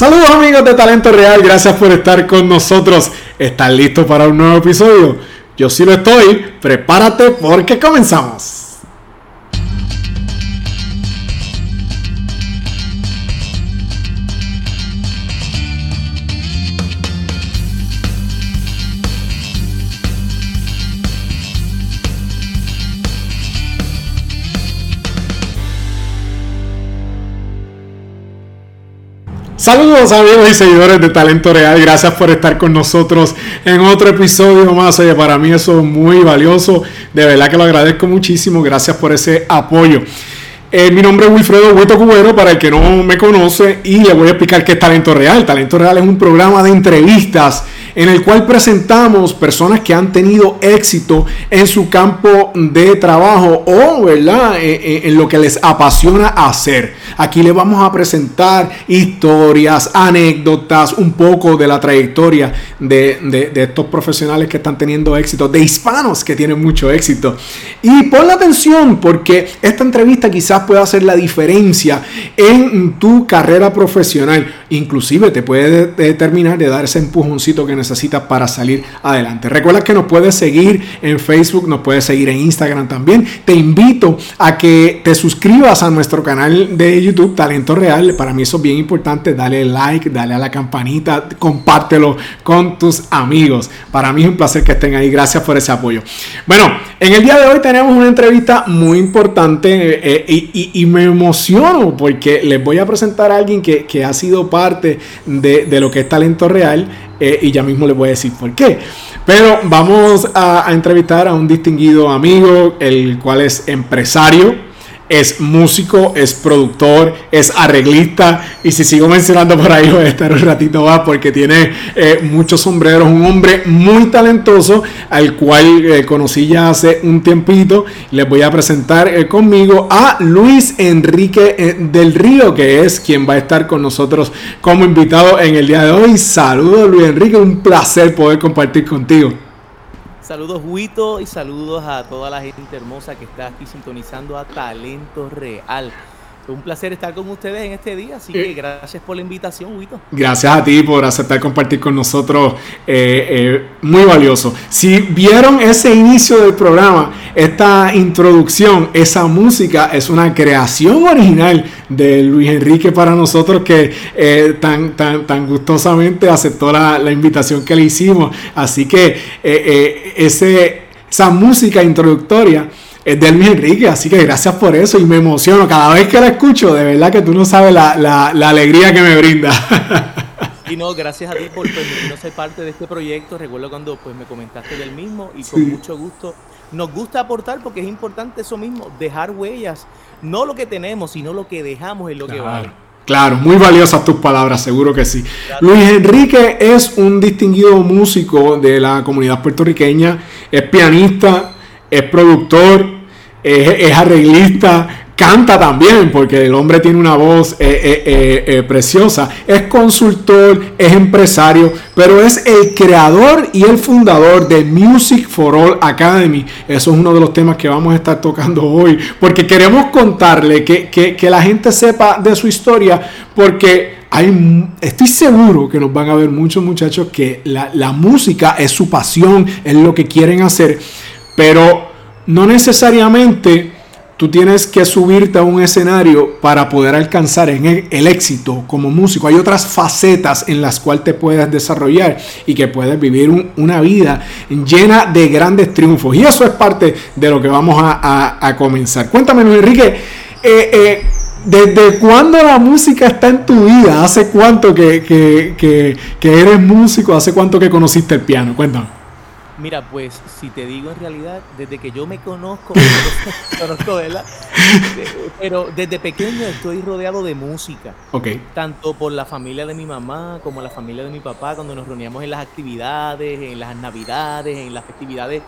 Saludos amigos de Talento Real, gracias por estar con nosotros. ¿Están listos para un nuevo episodio? Yo sí lo estoy, prepárate porque comenzamos. Saludos amigos y seguidores de Talento Real, gracias por estar con nosotros en otro episodio más. Oye, para mí eso es muy valioso, de verdad que lo agradezco muchísimo, gracias por ese apoyo. Eh, mi nombre es Wilfredo Huito Cubero, para el que no me conoce, y le voy a explicar qué es Talento Real. Talento Real es un programa de entrevistas en el cual presentamos personas que han tenido éxito en su campo de trabajo o, ¿verdad?, eh, eh, en lo que les apasiona hacer. Aquí les vamos a presentar historias, anécdotas, un poco de la trayectoria de, estos profesionales que están teniendo éxito, de hispanos que tienen mucho éxito. Y pon la atención porque esta entrevista quizás pueda hacer la diferencia en tu carrera profesional. Inclusive te puede determinar de dar ese empujoncito que necesitas para salir adelante. Recuerda que nos puedes seguir en Facebook, nos puedes seguir en Instagram también. Te invito a que te suscribas a nuestro canal de YouTube, Talento Real. Para mí eso es bien importante. Dale like, dale a la campanita, compártelo con tus amigos. Para mí es un placer que estén ahí. Gracias por ese apoyo. Bueno, en el día de hoy tenemos una entrevista muy importante eh, y, me emociono porque les voy a presentar a alguien que, ha sido parte de, de lo que es Talento Real. Eh, y ya mismo les voy a decir por qué. Pero vamos a, a entrevistar a un distinguido amigo, el cual es empresario es músico, es productor, es arreglista. Y si sigo mencionando por ahí, voy a estar un ratito más porque tiene eh, muchos sombreros. Un hombre muy talentoso al cual eh, conocí ya hace un tiempito. Les voy a presentar eh, conmigo a Luis Enrique del Río, que es quien va a estar con nosotros como invitado en el día de hoy. Saludos, Luis Enrique. Un placer poder compartir contigo. Saludos Huito y saludos a toda la gente hermosa que está aquí sintonizando a Talento Real. Un placer estar con ustedes en este día, así que eh, gracias por la invitación, Huito. Gracias a ti por aceptar compartir con nosotros, eh, eh, muy valioso. Si vieron ese inicio del programa, esta introducción, esa música es una creación original de Luis Enrique para nosotros que tan, tan, tan gustosamente aceptó la, la, invitación que le hicimos. Así que ese, esa música introductoria es de Luis Enrique, así que gracias por eso y me emociono cada vez que la escucho, de verdad que tú no sabes la, la, alegría que me brinda. Y no, gracias a ti por permitirnos ser parte de este proyecto. Recuerdo cuando pues me comentaste del mismo y con mucho gusto. Nos gusta aportar porque es importante eso mismo, dejar huellas. No lo que tenemos, sino lo que dejamos es lo que vale. Claro, muy valiosas tus palabras, seguro que sí. Luis Enrique es un distinguido músico de la comunidad puertorriqueña, es pianista, es productor, es, arreglista, canta también, porque el hombre tiene una voz eh, eh, eh, preciosa, es consultor, es empresario, pero es el creador y el fundador de Music for All Academy. Eso es uno de los temas que vamos a estar tocando hoy, porque queremos contarle que, la gente sepa de su historia, porque hay, estoy seguro que nos van a ver muchos muchachos que la, la música es su pasión, es lo que quieren hacer pero no necesariamente tú tienes que subirte a un escenario para poder alcanzar el, éxito como músico. Hay otras facetas en las cuales te puedes desarrollar y que puedes vivir una vida llena de grandes triunfos. Y eso es parte de lo que vamos a, comenzar. Cuéntame, Enrique, eh, eh, ¿desde cuándo la música está en tu vida? ¿Hace cuánto que, que eres músico? ¿Hace cuánto que conociste el piano? Cuéntame. Mira, pues si te digo en realidad, desde que yo me conozco, conozco ¿verdad? pero desde pequeño estoy rodeado de música. Ok. Tanto por la familia de mi mamá como la familia de mi papá, cuando nos reuníamos en las actividades, en las navidades, en las festividades,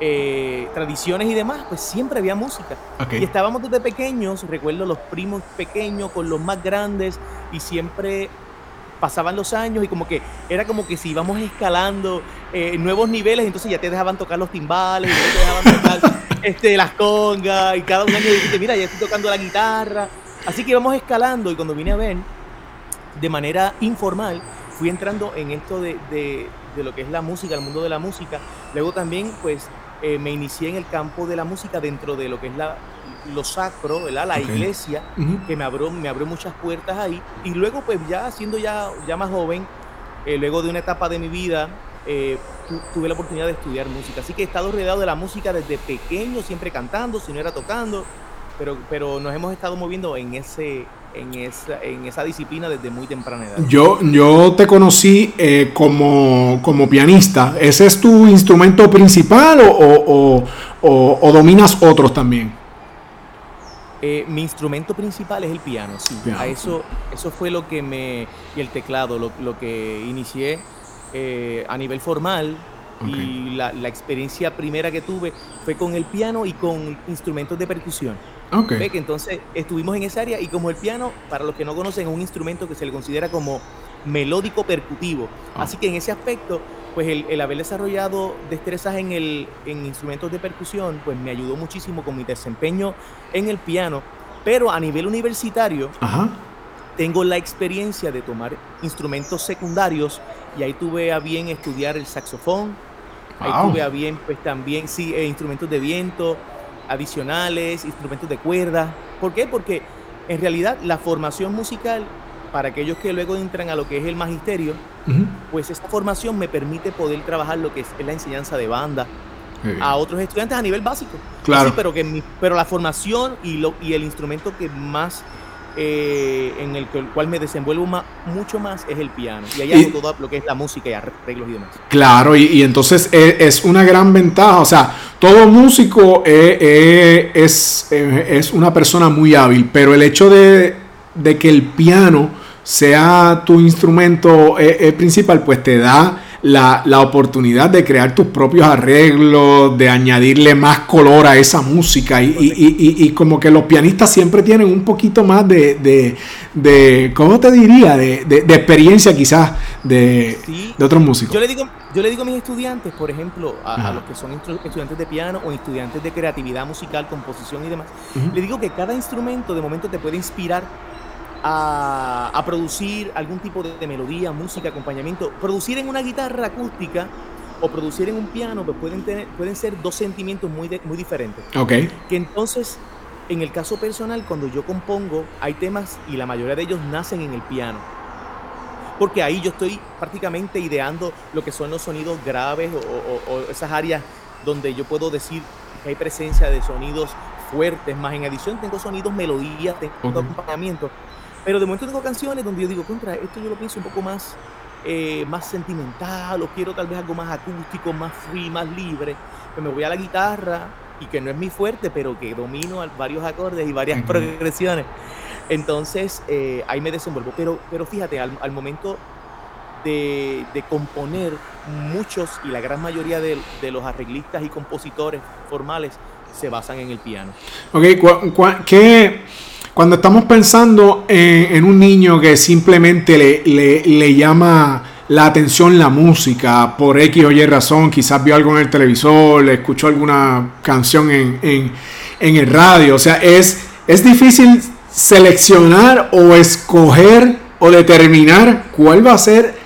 eh, tradiciones y demás, pues siempre había música. Y estábamos desde pequeños, recuerdo los primos pequeños con los más grandes y siempre pasaban los años y como que era como que si íbamos escalando eh, nuevos niveles, entonces ya te dejaban tocar los timbales, y te dejaban tocar este, las congas, y cada un año dijiste, mira, ya estoy tocando la guitarra. Así que íbamos escalando y cuando vine a ver, de manera informal fui entrando en esto de, lo que es la música, el mundo de la música. Luego también, pues, eh, me inicié en el campo de la música dentro de lo que es la, lo sacro, la iglesia, que me abrió, me abrió muchas puertas ahí. Y luego, pues, ya siendo ya, ya más joven, eh, luego de una etapa de mi vida, eh, tuve la oportunidad de estudiar música. Así que he estado rodeado de la música desde pequeño, siempre cantando, si no era tocando, pero, pero nos hemos estado moviendo en ese, en esa, en esa disciplina desde muy temprana edad. Yo, yo te conocí eh, como, pianista. ¿Ese es tu instrumento principal o, dominas otros también? Eh, mi instrumento principal es el piano, sí. A eso, eso fue lo que me. y el teclado, lo, que inicié eh, a nivel formal. Y la, la experiencia primera que tuve fue con el piano y con instrumentos de percusión. Okay. Que entonces estuvimos en esa área y como el piano, para los que no conocen, es un instrumento que se le considera como melódico percutivo. Ah. Así que en ese aspecto, pues el, haber desarrollado destrezas en, el, en instrumentos de percusión, pues me ayudó muchísimo con mi desempeño en el piano. Pero a nivel universitario, tengo la experiencia de tomar instrumentos secundarios y ahí tuve a bien estudiar el saxofón, ahí tuve a bien pues también, sí, eh, instrumentos de viento, adicionales, instrumentos de cuerda. ¿Por qué? Porque en realidad la formación musical, para aquellos que luego entran a lo que es el magisterio, pues esta formación me permite poder trabajar lo que es, la enseñanza de banda a otros estudiantes a nivel básico. Claro. pero, que pero la formación y, lo, y el instrumento que más eh, en el, cual me desenvuelvo mucho más es el piano. Y ahí hago todo lo que es la música y arreglos y demás. Claro, y, entonces e, es, una gran ventaja. O sea, todo músico eh, eh, es, es una persona muy hábil, pero el hecho de, de que el piano sea tu instrumento principal, pues te da la, oportunidad de crear tus propios arreglos, de añadirle más color a esa música. Y, como que los pianistas siempre tienen un poquito más de, de, ¿cómo te diría? De, experiencia quizás de, otros músicos. Yo le, digo, yo le digo a mis estudiantes, por ejemplo, a, los que son estudiantes de piano o estudiantes de creatividad musical, composición y demás, le digo que cada instrumento de momento te puede inspirar a, producir algún tipo de, melodía, música, acompañamiento. Producir en una guitarra acústica o producir en un piano pues pueden, tener, pueden ser dos sentimientos muy, muy diferentes. Ok. Que entonces, en el caso personal, cuando yo compongo, hay temas y la mayoría de ellos nacen en el piano. Porque ahí yo estoy prácticamente ideando lo que son los sonidos graves o, esas áreas donde yo puedo decir que hay presencia de sonidos fuertes, más en adición tengo sonidos, melodías, tengo acompañamiento. Pero de momento tengo canciones donde yo digo, contra, esto yo lo pienso un poco más, eh, más sentimental, o quiero tal vez algo más acústico, más free, más libre. Pues me voy a la guitarra, y que no es mi fuerte, pero que domino varios acordes y varias progresiones. Entonces, eh, ahí me desenvuelvo. Pero, pero fíjate, al, momento de, componer, muchos y la gran mayoría de, de, los arreglistas y compositores formales se basan en el piano. Ok, ¿qué, cuando estamos pensando en, un niño que simplemente le, llama la atención la música por X o Y razón, quizás vio algo en el televisor, le escuchó alguna canción en, el radio, o sea, es, es difícil seleccionar o escoger o determinar cuál va a ser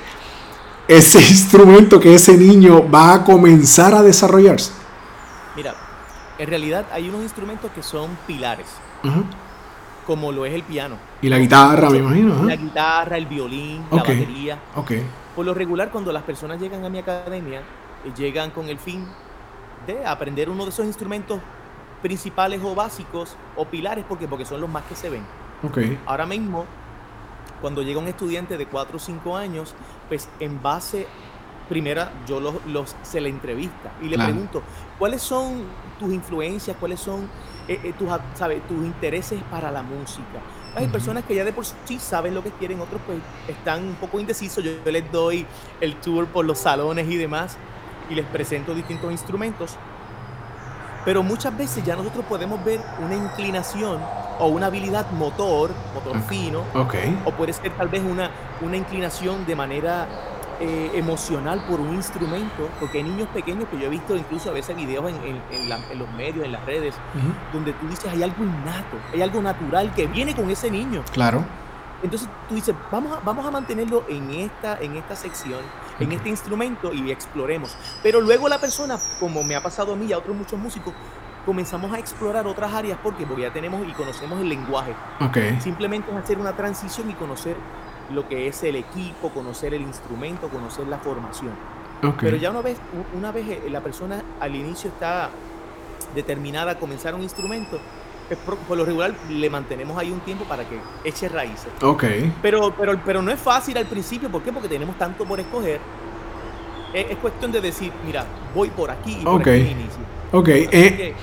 ese instrumento que ese niño va a comenzar a desarrollarse. Mira, en realidad hay unos instrumentos que son pilares como lo es el piano. Y la guitarra, me imagino. La guitarra, el violín, la batería. Okay. Por lo regular, cuando las personas llegan a mi academia, eh, llegan con el fin de aprender uno de esos instrumentos principales o básicos o pilares, porque porque son los más que se ven. Okay. Ahora mismo, cuando llega un estudiante de 4 o 5 años, pues en base, primera, yo los, los se le entrevista y le pregunto, ¿cuáles son tus influencias? ¿Cuáles son eh, eh, tus, tus intereses para la música. Hay personas que ya de por sí saben lo que quieren, otros pues están un poco indecisos. Yo, les doy el tour por los salones y demás y les presento distintos instrumentos. Pero muchas veces ya nosotros podemos ver una inclinación o una habilidad motor, motor fino, o puede ser tal vez una, una inclinación de manera eh, emocional por un instrumento, porque hay niños pequeños que yo he visto incluso a veces videos en, los medios, en las redes, donde tú dices hay algo innato, hay algo natural que viene con ese niño. Claro. Entonces tú dices, vamos a, vamos a mantenerlo en esta, en esta sección, en este instrumento y exploremos. Pero luego la persona, como me ha pasado a mí y a otros muchos músicos, comenzamos a explorar otras áreas porque porque ya tenemos y conocemos el lenguaje. Okay. Simplemente es hacer una transición y conocer lo que es el equipo, conocer el instrumento, conocer la formación. Pero ya una vez, una vez eh, la persona al inicio está determinada a comenzar un instrumento, por, lo regular le mantenemos ahí un tiempo para que eche raíces. Ok. Pero, pero, pero no es fácil al principio, ¿por qué? Porque tenemos tanto por escoger. Es, cuestión de decir, mira, voy por aquí y por okay. inicio. Ok. Eh,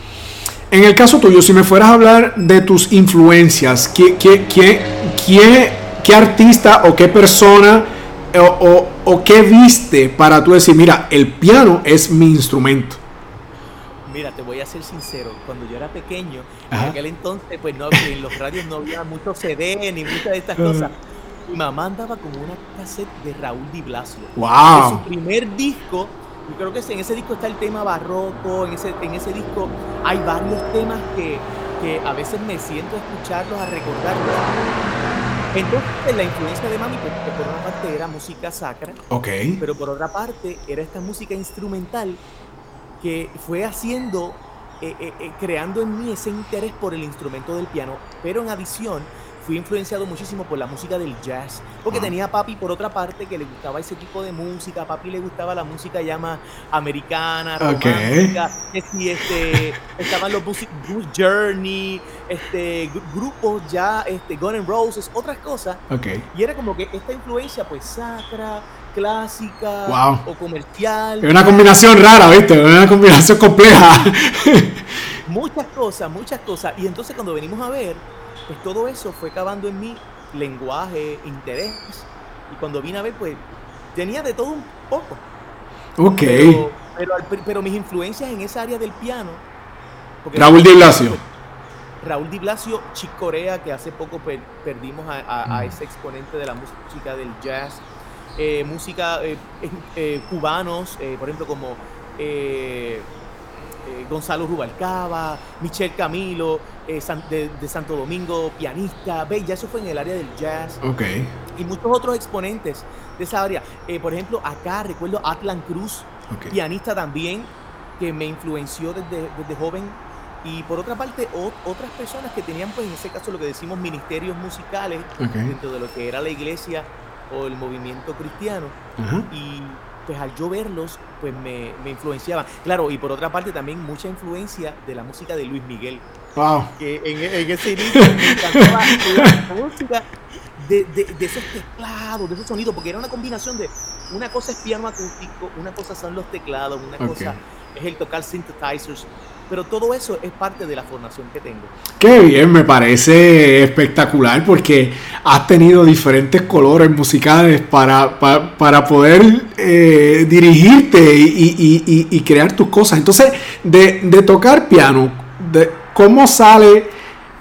en el caso tuyo, si me fueras a hablar de tus influencias, ¿qué, qué, qué, qué, artista o qué persona o, o, qué viste para tú decir, mira, el piano es mi instrumento? Mira, te voy a ser sincero, cuando yo era pequeño, en aquel entonces, pues no, en los radios no había mucho CD ni muchas de estas cosas. Mi mamá andaba con una cassette de Raúl Di Blasio. ¡Wow! su primer disco yo creo que en ese disco está el tema barroco, en ese, en ese disco hay varios temas que, que a veces me siento a escucharlos, a recordarlos. Entonces, la influencia de Mami, pues, que por una parte era música sacra, okay. pero por otra parte era esta música instrumental que fue haciendo, eh, eh, eh, creando en mí ese interés por el instrumento del piano, pero en adición fui influenciado muchísimo por la música del jazz, porque ah. tenía a papi por otra parte que le gustaba ese tipo de música, a papi le gustaba la música llama americana, romántica, okay. este, estaban los Blues Journey, este, grupos ya, este, Guns N' Roses, otras cosas, okay. y era como que esta influencia pues sacra, clásica o comercial. Es una combinación rara, ¿viste? Una combinación compleja. muchas cosas, muchas cosas. Y entonces cuando venimos a ver, pues todo eso fue cavando en mí lenguaje, interés. Y cuando vine a ver, pues tenía de todo un poco. Ok. Pero, mis influencias en esa área del piano. Raúl Di Blasio. Raúl Di Blasio, Chick Corea, que hace poco perdimos a, ese exponente de la música del jazz. Eh, música eh, eh, cubanos, por ejemplo, como Gonzalo Rubalcaba, Michel Camilo, eh, de, Santo Domingo, pianista, ve, ya eso fue en el área del jazz. Ok. Y muchos otros exponentes de esa área. Eh, por ejemplo, acá recuerdo Atlan Cruz, pianista también, que me influenció desde, desde joven. Y por otra parte, otras personas que tenían, pues en ese caso, lo que decimos ministerios musicales dentro de lo que era la iglesia o el movimiento cristiano. Y pues al yo verlos, pues me, me, influenciaban. Claro, y por otra parte también mucha influencia de la música de Luis Miguel. Wow. Que en, ese inicio me encantaba la música de, de, esos teclados, de esos sonidos, porque era una combinación de una cosa es piano acústico, una cosa son los teclados, una cosa es el tocar synthesizers, pero todo eso es parte de la formación que tengo. Qué bien, me parece espectacular porque has tenido diferentes colores musicales para, para, poder eh, dirigirte y, y, crear tus cosas. Entonces, de, de tocar piano, de, ¿cómo sale?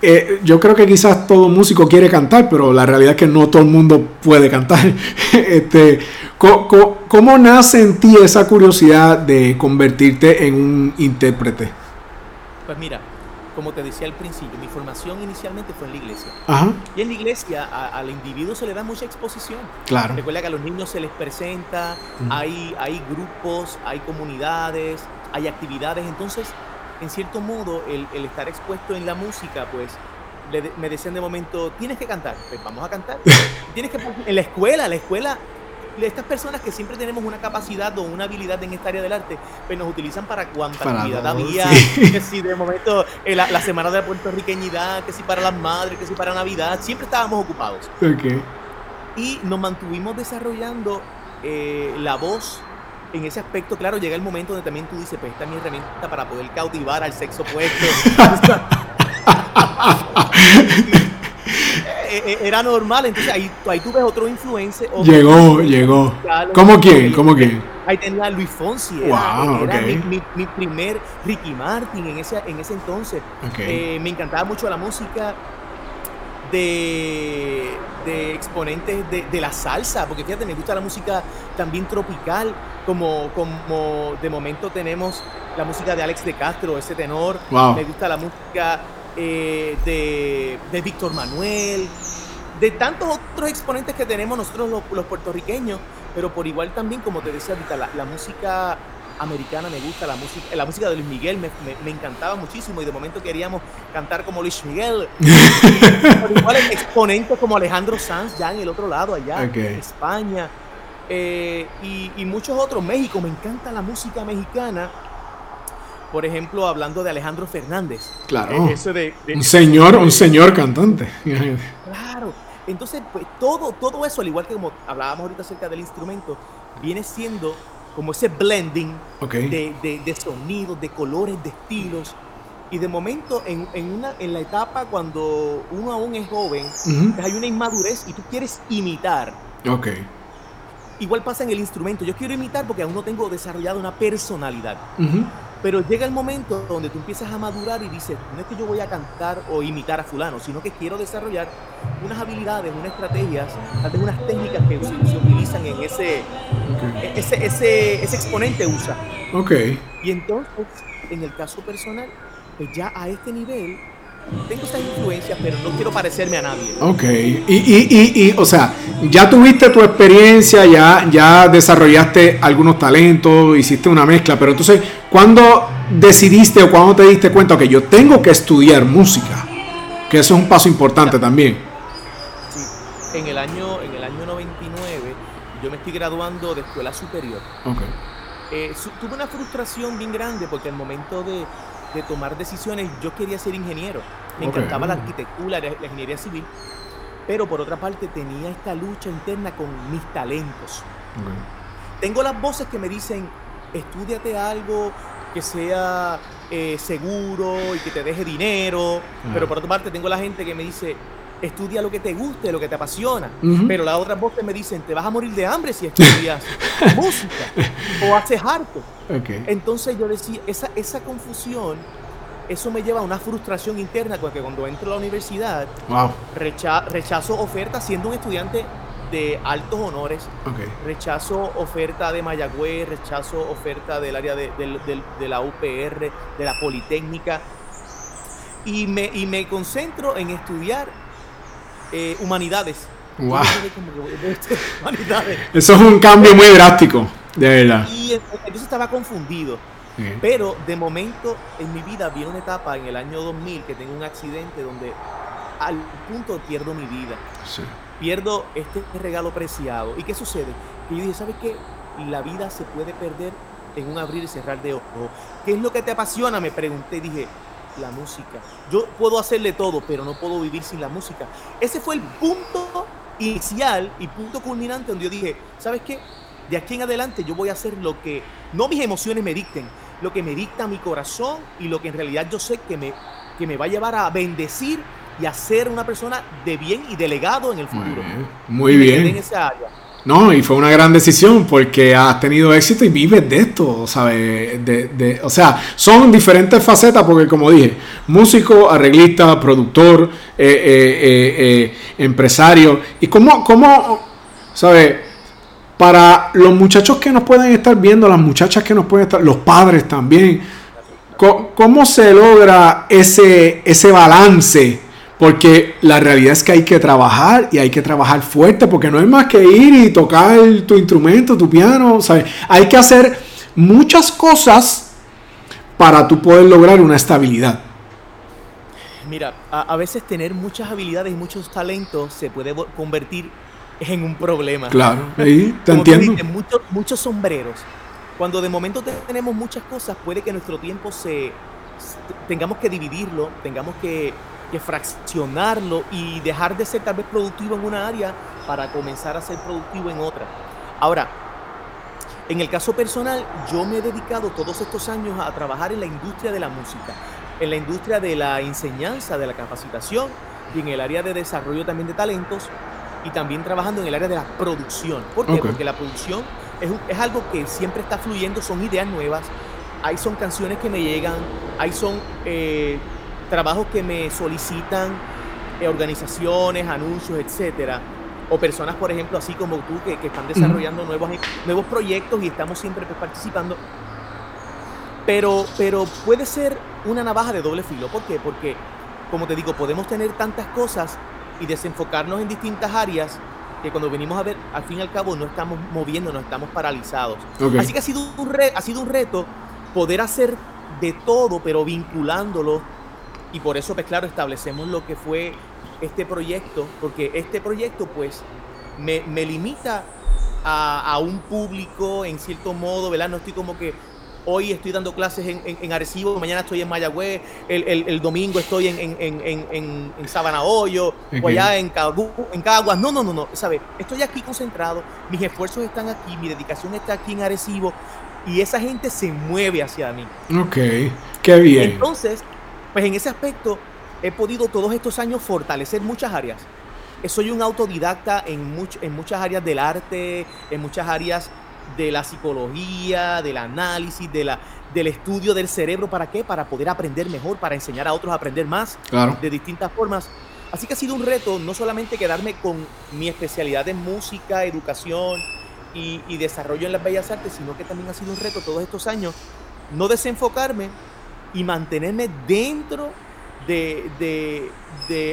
Eh, yo creo que quizás todo músico quiere cantar, pero la realidad es que no todo el mundo puede cantar. este, ¿cómo, cómo nace en ti esa curiosidad de convertirte en un intérprete? Pues mira, como te decía al principio, mi formación inicialmente fue en la iglesia. Y en la iglesia al individuo se le da mucha exposición. Claro. Recuerda que a los niños se les presenta, hay, hay grupos, hay comunidades, hay actividades. Entonces, en cierto modo, el, estar expuesto en la música, pues me decían de momento, tienes que cantar. Pues vamos a cantar. tienes que en la escuela, la escuela estas personas que siempre tenemos una capacidad o una habilidad en esta área del arte, pues nos utilizan para cuanta actividad había, que si de momento eh, la, semana de la puertorriqueñidad, que si para las madres, que si para Navidad, siempre estábamos ocupados. Y nos mantuvimos desarrollando eh, la voz en ese aspecto, claro, llega el momento donde también tú dices, pues esta es mi herramienta para poder cautivar al sexo opuesto. Eh, eh, era normal, entonces ahí, ahí tú ves otro influencer. llegó, llegó. ¿Cómo quién? ¿Cómo quién? Ahí tenía Luis Fonsi, era, mi, primer Ricky Martin en ese, en ese entonces. Eh, me encantaba mucho la música de, de exponentes de, la salsa, porque fíjate, me gusta la música también tropical, como, como de momento tenemos la música de Alex de Castro, ese tenor, me gusta la música eh, de, Víctor Manuel, de tantos otros exponentes que tenemos nosotros los, puertorriqueños, pero por igual también, como te decía ahorita, la, música americana me gusta, la música, la música de Luis Miguel me, encantaba muchísimo y de momento queríamos cantar como Luis Miguel. por igual exponentes como Alejandro Sanz ya en el otro lado, allá, en España. Eh, y, muchos otros, México, me encanta la música mexicana. Por ejemplo, hablando de Alejandro Fernández. Claro. un señor, un señor cantante. Claro. Entonces, pues todo, todo eso, al igual que como hablábamos ahorita acerca del instrumento, viene siendo como ese blending de, de, sonidos, de colores, de estilos. Y de momento, en, una, en la etapa cuando uno aún es joven, pues hay una inmadurez y tú quieres imitar. Ok. Igual pasa en el instrumento. Yo quiero imitar porque aún no tengo desarrollado una personalidad. Pero llega el momento donde tú empiezas a madurar y dices, no es que yo voy a cantar o imitar a fulano, sino que quiero desarrollar unas habilidades, unas estrategias, tal unas técnicas que se, utilizan en ese, ese, ese, ese, exponente usa. Ok. Y entonces, en el caso personal, pues ya a este nivel tengo esa influencia, pero no quiero parecerme a nadie. Ok, y, y, y, o sea, ya tuviste tu experiencia, ya, ya desarrollaste algunos talentos, hiciste una mezcla, pero entonces, ¿cuándo decidiste o cuándo te diste cuenta que yo tengo que estudiar música? Que eso es un paso importante también. Sí, en el año, en el año 99 yo me estoy graduando de escuela superior. Ok. Eh, tuve una frustración bien grande porque al momento de, de tomar decisiones, yo quería ser ingeniero. Me encantaba la arquitectura, la, ingeniería civil, pero por otra parte tenía esta lucha interna con mis talentos. Tengo las voces que me dicen, estudiate algo que sea eh, seguro y que te deje dinero, pero por otra parte tengo la gente que me dice, estudia lo que te guste, lo que te apasiona. Pero las otras voces me dicen, te vas a morir de hambre si estudias música o haces harto. Entonces yo decía, esa, esa confusión, eso me lleva a una frustración interna, porque cuando entro a la universidad, rechazo oferta siendo un estudiante de altos honores, rechazo oferta de Mayagüez, rechazo oferta del área de, de la UPR, de la Politécnica, y me, y me concentro en estudiar eh, humanidades. Eso es un cambio muy drástico, de verdad. Y entonces estaba confundido. Pero de momento en mi vida viene una etapa en el año 2000 que tengo un accidente donde al punto pierdo mi vida. Pierdo este regalo preciado. ¿Y qué sucede? Que yo dije, ¿sabes qué? La vida se puede perder en un abrir y cerrar de ojos. ¿Qué es lo que te apasiona? Me pregunté. Dije, la música. Yo puedo hacerle todo, pero no puedo vivir sin la música. Ese fue el punto inicial y punto culminante donde yo dije, ¿sabes qué? De aquí en adelante yo voy a hacer lo que no mis emociones me dicten, lo que me dicta mi corazón y lo que en realidad yo sé que me, que me va a llevar a bendecir y a ser una persona de bien y delegado en el futuro. Muy bien. En esa área. No, y fue una gran decisión porque has tenido éxito y vives de esto, ¿sabes? De, o sea, son diferentes facetas porque como dije, músico, arreglista, productor, eh, eh, eh, empresario. ¿Y cómo, cómo, ¿sabes? Para los muchachos que nos pueden estar viendo, las muchachas que nos pueden estar, los padres también, ¿cómo, se logra ese, ese balance? Porque la realidad es que hay que trabajar y hay que trabajar fuerte, porque no es más que ir y tocar tu instrumento, tu piano, ¿sabes? Hay que hacer muchas cosas para tú poder lograr una estabilidad. Mira, a, veces tener muchas habilidades y muchos talentos se puede convertir en un problema. Claro, ahí te entiendo. muchos, muchos sombreros. Cuando de momento tenemos muchas cosas, puede que nuestro tiempo se tengamos que dividirlo, tengamos que que fraccionarlo y dejar de ser tal vez productivo en una área para comenzar a ser productivo en otra. Ahora, en el caso personal, yo me he dedicado todos estos años a trabajar en la industria de la música, en la industria de la enseñanza, de la capacitación y en el área de desarrollo también de talentos y también trabajando en el área de la producción. ¿Por qué? Porque la producción es, es, algo que siempre está fluyendo, son ideas nuevas, ahí son canciones que me llegan, ahí son eh, trabajos que me solicitan eh, organizaciones, anuncios, etcétera, o personas, por ejemplo, así como tú, que, están desarrollando nuevos, nuevos proyectos y estamos siempre pues, participando. Pero, pero puede ser una navaja de doble filo. ¿Por qué? Porque, como te digo, podemos tener tantas cosas y desenfocarnos en distintas áreas que cuando venimos a ver, al fin y al cabo, no estamos moviendo, estamos paralizados. Así que ha sido, un ha sido un reto poder hacer de todo, pero vinculándolo. Y por eso, pues claro, establecemos lo que fue este proyecto, porque este proyecto, pues, me, me limita a, a, un público en cierto modo, ¿verdad? No estoy como que hoy estoy dando clases en, en, Arecibo, mañana estoy en Mayagüez, el, el, domingo estoy en, en, en Sabana Hoyo, o allá en, en Caguas. No, no, no, no, ¿sabes? Estoy aquí concentrado, mis esfuerzos están aquí, mi dedicación está aquí en Arecibo y esa gente se mueve hacia mí. Ok, qué bien. Entonces, pues en ese aspecto he podido todos estos años fortalecer muchas áreas. Soy un autodidacta en, en muchas áreas del arte, en muchas áreas de la psicología, del análisis, de la, del estudio del cerebro. ¿Para qué? Para poder aprender mejor, para enseñar a otros a aprender más de distintas formas. Así que ha sido un reto no solamente quedarme con mi especialidad en música, educación y, y desarrollo en las bellas artes, sino que también ha sido un reto todos estos años no desenfocarme y mantenerme dentro de,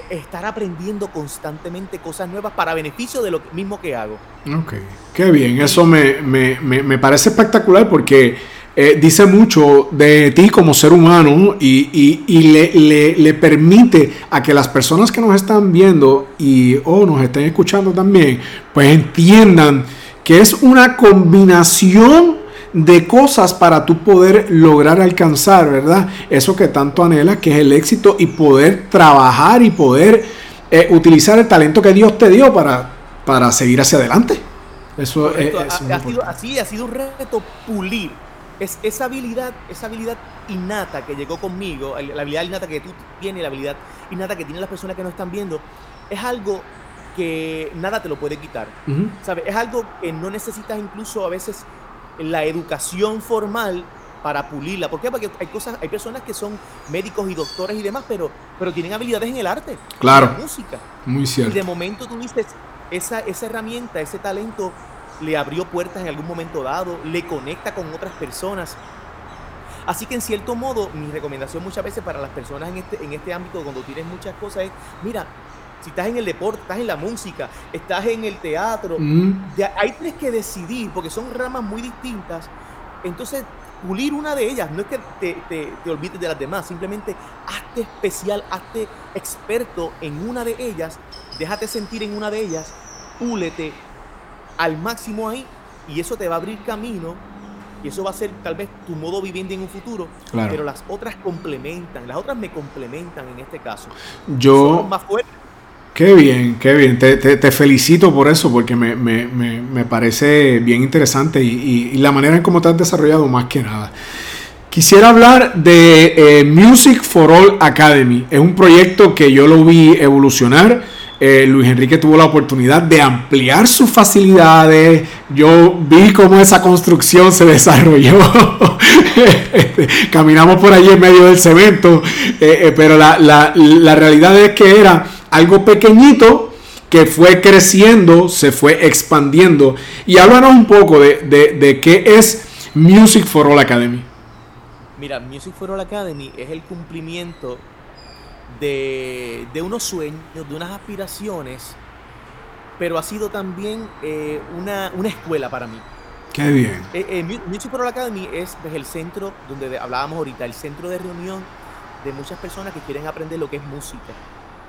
estar aprendiendo constantemente cosas nuevas para beneficio de lo mismo que hago. Ok, qué bien, eso me, parece espectacular porque eh, dice mucho de ti como ser humano y, le, le, permite a que las personas que nos están viendo y o nos estén escuchando también, pues entiendan que es una combinación de cosas para tú poder lograr alcanzar, ¿verdad? Eso que tanto anhelas, que es el éxito y poder trabajar y poder eh, utilizar el talento que Dios te dio para, para seguir hacia adelante. Eso es, ha, sido, así, ha sido un reto pulir es esa habilidad, esa habilidad innata que llegó conmigo, la habilidad innata que tú tienes, la habilidad innata que tienen las personas que nos están viendo, es algo que nada te lo puede quitar. ¿sabes? Es algo que no necesitas incluso a veces la educación formal para pulirla. ¿Por qué? Porque hay cosas, hay personas que son médicos y doctores y demás, pero, pero tienen habilidades en el arte, claro, en la música. Muy cierto. Y de momento tú dices, esa, esa herramienta, ese talento le abrió puertas en algún momento dado, le conecta con otras personas. Así que en cierto modo, mi recomendación muchas veces para las personas en este, en este ámbito, cuando tienes muchas cosas, es, mira, si estás en el deporte, estás en la música, estás en el teatro, ahí tienes que decidir, porque son ramas muy distintas. Entonces, pulir una de ellas, no es que te, olvides de las demás, simplemente hazte especial, hazte experto en una de ellas, déjate sentir en una de ellas, púlete al máximo ahí y eso te va a abrir camino y eso va a ser tal vez tu modo viviendo en un futuro, pero las otras complementan, las otras me complementan en este caso. Yo, más fuertes Qué bien, qué bien. Te, te, felicito por eso, porque me, me, me, parece bien interesante y, y, la manera en cómo te has desarrollado más que nada. Quisiera hablar de eh, Music for All Academy. Es un proyecto que yo lo vi evolucionar. Eh, Luis Enrique tuvo la oportunidad de ampliar sus facilidades. Yo vi cómo esa construcción se desarrolló. Caminamos por allí en medio del cemento, eh, pero la, la, la realidad es que era algo pequeñito que fue creciendo, se fue expandiendo. Y háblanos un poco de, qué es Music for All Academy. Mira, Music for All Academy es el cumplimiento de, unos sueños, de unas aspiraciones, pero ha sido también eh, una, escuela para mí. Qué bien. Eh, eh, Music for All Academy es pues, el centro donde hablábamos ahorita, el centro de reunión de muchas personas que quieren aprender lo que es música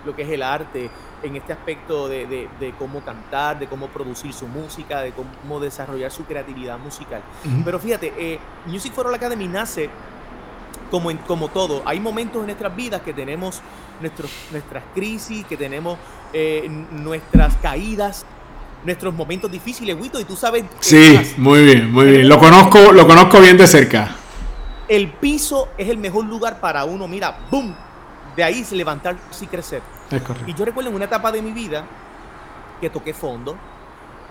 lo que es el arte, en este aspecto de, cómo cantar, de cómo producir su música, de cómo desarrollar su creatividad musical. Pero fíjate, eh, Music for All Academy nace como, en, como todo. Hay momentos en nuestras vidas que tenemos nuestros, nuestras crisis, que tenemos eh, nuestras caídas, nuestros momentos difíciles, Wito, y tú sabes... Sí, muy bien, muy bien. Lo conozco, lo conozco bien de cerca. El piso es el mejor lugar para uno, mira, ¡boom! De ahí levantarse y crecer. Y yo recuerdo en una etapa de mi vida que toqué fondo,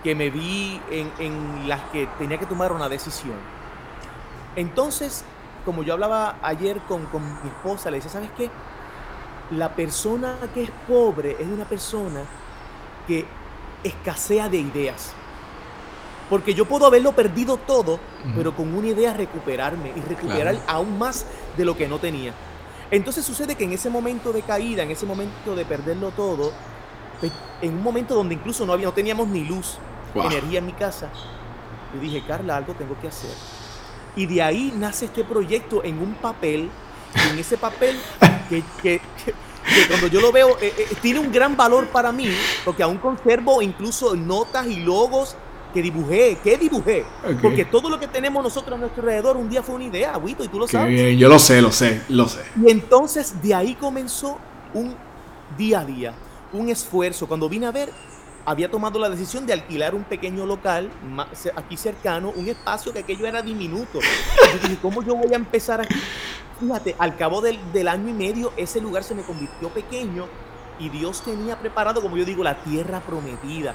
que me vi en, en las que tenía que tomar una decisión. Entonces, como yo hablaba ayer con, con mi esposa, le decía, ¿sabes qué? La persona que es pobre es una persona que escasea de ideas. Porque yo puedo haberlo perdido todo, pero con una idea recuperarme y recuperar aún más de lo que no tenía. Entonces sucede que en ese momento de caída, en ese momento de perderlo todo, Pues, en un momento donde incluso no, había, no teníamos ni luz, energía en mi casa, yo dije, Carla, algo tengo que hacer. Y de ahí nace este proyecto en un papel, y en ese papel que, cuando yo lo veo eh, eh, tiene un gran valor para mí, porque aún conservo incluso notas y logos que dibujé, que dibujé. Porque todo lo que tenemos nosotros a nuestro alrededor un día fue una idea, Agüito, y tú lo sabes. Bien, yo lo sé, lo sé, lo sé. Y entonces de ahí comenzó un día a día, un esfuerzo. Cuando vine a ver, había tomado la decisión de alquilar un pequeño local aquí cercano, un espacio que aquello era diminuto. Yo dije, ¿cómo yo voy a empezar aquí? Fíjate, al cabo del, del año y medio, ese lugar se me convirtió pequeño y Dios tenía preparado, como yo digo, la tierra prometida.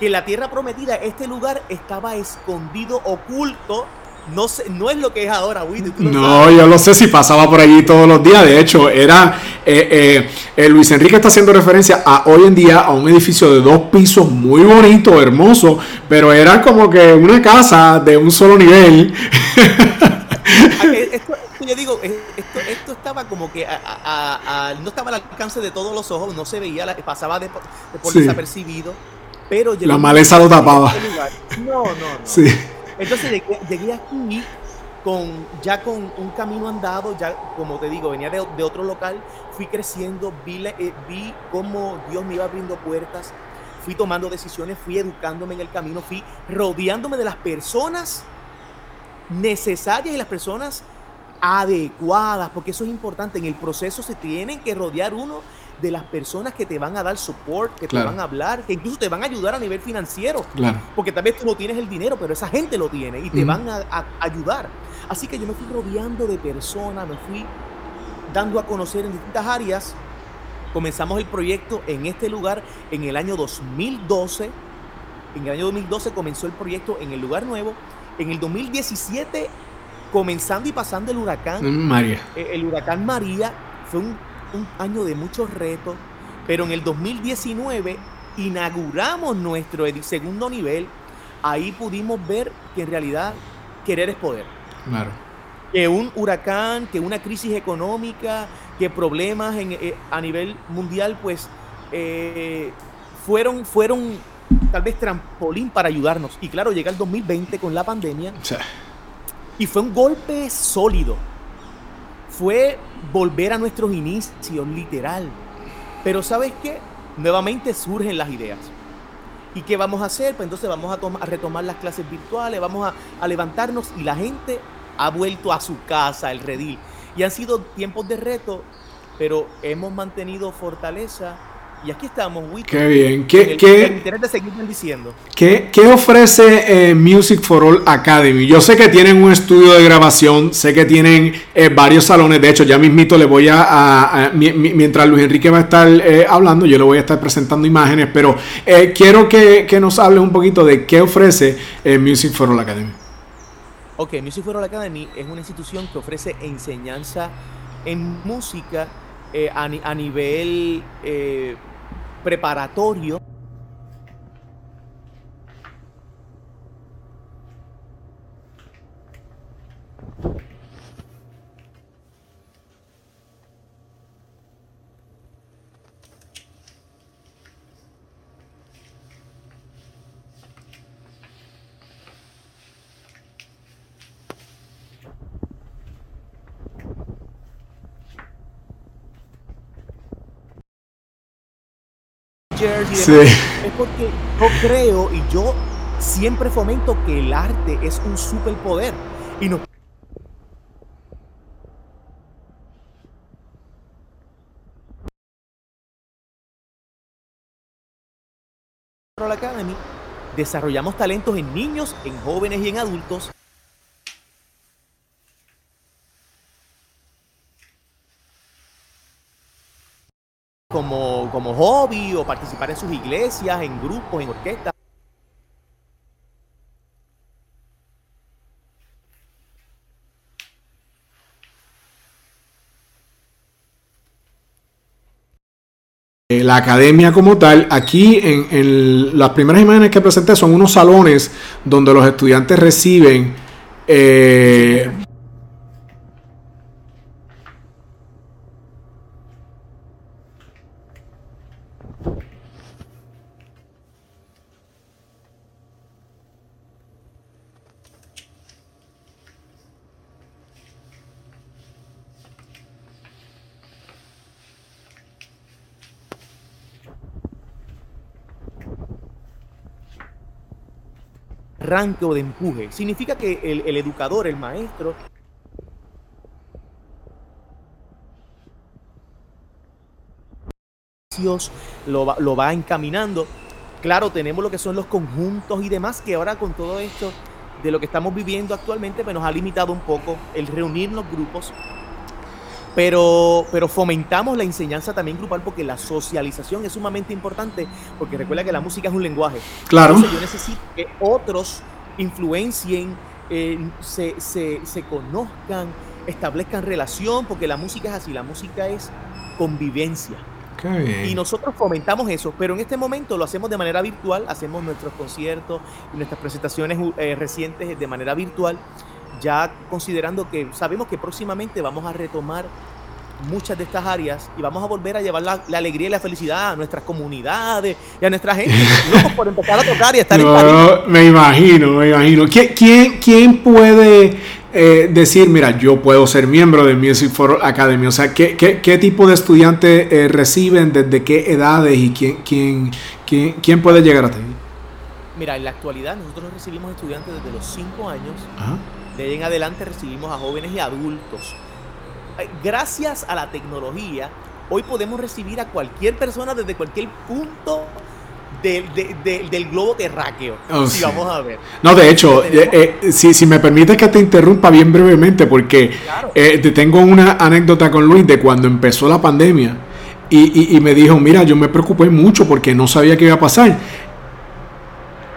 Que la tierra prometida, este lugar estaba escondido, oculto, no, sé, no es lo que es ahora, Willy. No, yo lo sé si pasaba por allí todos los días. De hecho, era. Eh, eh, eh, Luis Enrique está haciendo referencia a hoy en día a un edificio de dos pisos muy bonito, hermoso, pero era como que una casa de un solo nivel. esto, yo digo, esto, estaba como que no estaba al alcance de todos los ojos, no se veía, pasaba de, por desapercibido. Pero la maleza lo tapaba. Este no, no, no. Sí. Entonces llegué, aquí con, ya con un camino andado, ya como te digo, venía de, otro local, fui creciendo, vi, eh, vi cómo Dios me iba abriendo puertas, fui tomando decisiones, fui educándome en el camino, fui rodeándome de las personas necesarias y las personas adecuadas, porque eso es importante, en el proceso se tienen que rodear uno de las personas que te van a dar support, que te van a hablar, que incluso te van a ayudar a nivel financiero. Porque tal vez tú no tienes el dinero, pero esa gente lo tiene y te van a, ayudar. Así que yo me fui rodeando de personas, me fui dando a conocer en distintas áreas. Comenzamos el proyecto en este lugar en el año 2012. En el año 2012 comenzó el proyecto en el lugar nuevo. En el 2017, comenzando y pasando el huracán María. Eh, el huracán María fue un un año de muchos retos, pero en el 2019 inauguramos nuestro segundo nivel. Ahí pudimos ver que en realidad querer es poder. Claro. Que un huracán, que una crisis económica, que problemas eh, a nivel mundial, pues eh, fueron, fueron tal vez trampolín para ayudarnos. Y claro, llega el 2020 con la pandemia. Y fue un golpe sólido fue volver a nuestros inicios, literal. Pero ¿sabes qué? Nuevamente surgen las ideas. ¿Y qué vamos a hacer? Pues entonces vamos a, retomar las clases virtuales, vamos a, levantarnos y la gente ha vuelto a su casa, el redil. Y han sido tiempos de reto, pero hemos mantenido fortaleza y aquí estamos, Qué bien. ¿Qué, qué, diciendo. ¿qué, ¿Qué, ofrece eh, Music for All Academy? Yo sé que tienen un estudio de grabación, sé que tienen eh, varios salones. De hecho, ya mismito le voy a. mientras Luis Enrique va a estar eh, hablando, yo le voy a estar presentando imágenes, pero quiero que, que, nos hable un poquito de qué ofrece Music for All Academy. Ok, Music for All Academy es una institución que ofrece enseñanza en música a, a, nivel preparatorio es porque yo creo y yo siempre fomento que el arte es un superpoder y no Academy desarrollamos talentos en niños, en jóvenes y en adultos como, como hobby o participar en sus iglesias, en grupos, en orquestas. Eh, la academia como tal, aquí en, las primeras imágenes que presenté son unos salones donde los estudiantes reciben eh, arranque o de empuje. Significa que el, educador, el maestro, lo lo va encaminando. Claro, tenemos lo que son los conjuntos y demás, que ahora con todo esto de lo que estamos viviendo actualmente, pues nos ha limitado un poco el reunir los grupos pero, pero fomentamos la enseñanza también grupal porque la socialización es sumamente importante, porque recuerda que la música es un lenguaje. Claro. Entonces yo necesito que otros influencien, eh, se, se, se conozcan, establezcan relación, porque la música es así, la música es convivencia. Y nosotros fomentamos eso, pero en este momento lo hacemos de manera virtual, hacemos nuestros conciertos y nuestras presentaciones eh, recientes de manera virtual ya considerando que sabemos que próximamente vamos a retomar muchas de estas áreas y vamos a volver a llevar la, alegría y la felicidad a nuestras comunidades y a nuestra gente. por empezar a tocar y estar en Me imagino, me imagino. ¿Quién, quién puede eh, decir, mira, yo puedo ser miembro del Music for Academy? O sea, ¿qué, qué, tipo de estudiantes eh, reciben, desde qué edades y quién, quién, quién, quién puede llegar a ti? Mira, en la actualidad nosotros recibimos estudiantes desde los 5 años. Ajá de ahí en adelante recibimos a jóvenes y adultos. Gracias a la tecnología, hoy podemos recibir a cualquier persona desde cualquier punto del, globo terráqueo. Oh, si vamos a ver. No, de hecho, eh, eh, si, me permites que te interrumpa bien brevemente, porque eh, tengo una anécdota con Luis de cuando empezó la pandemia y, y me dijo, mira, yo me preocupé mucho porque no sabía qué iba a pasar.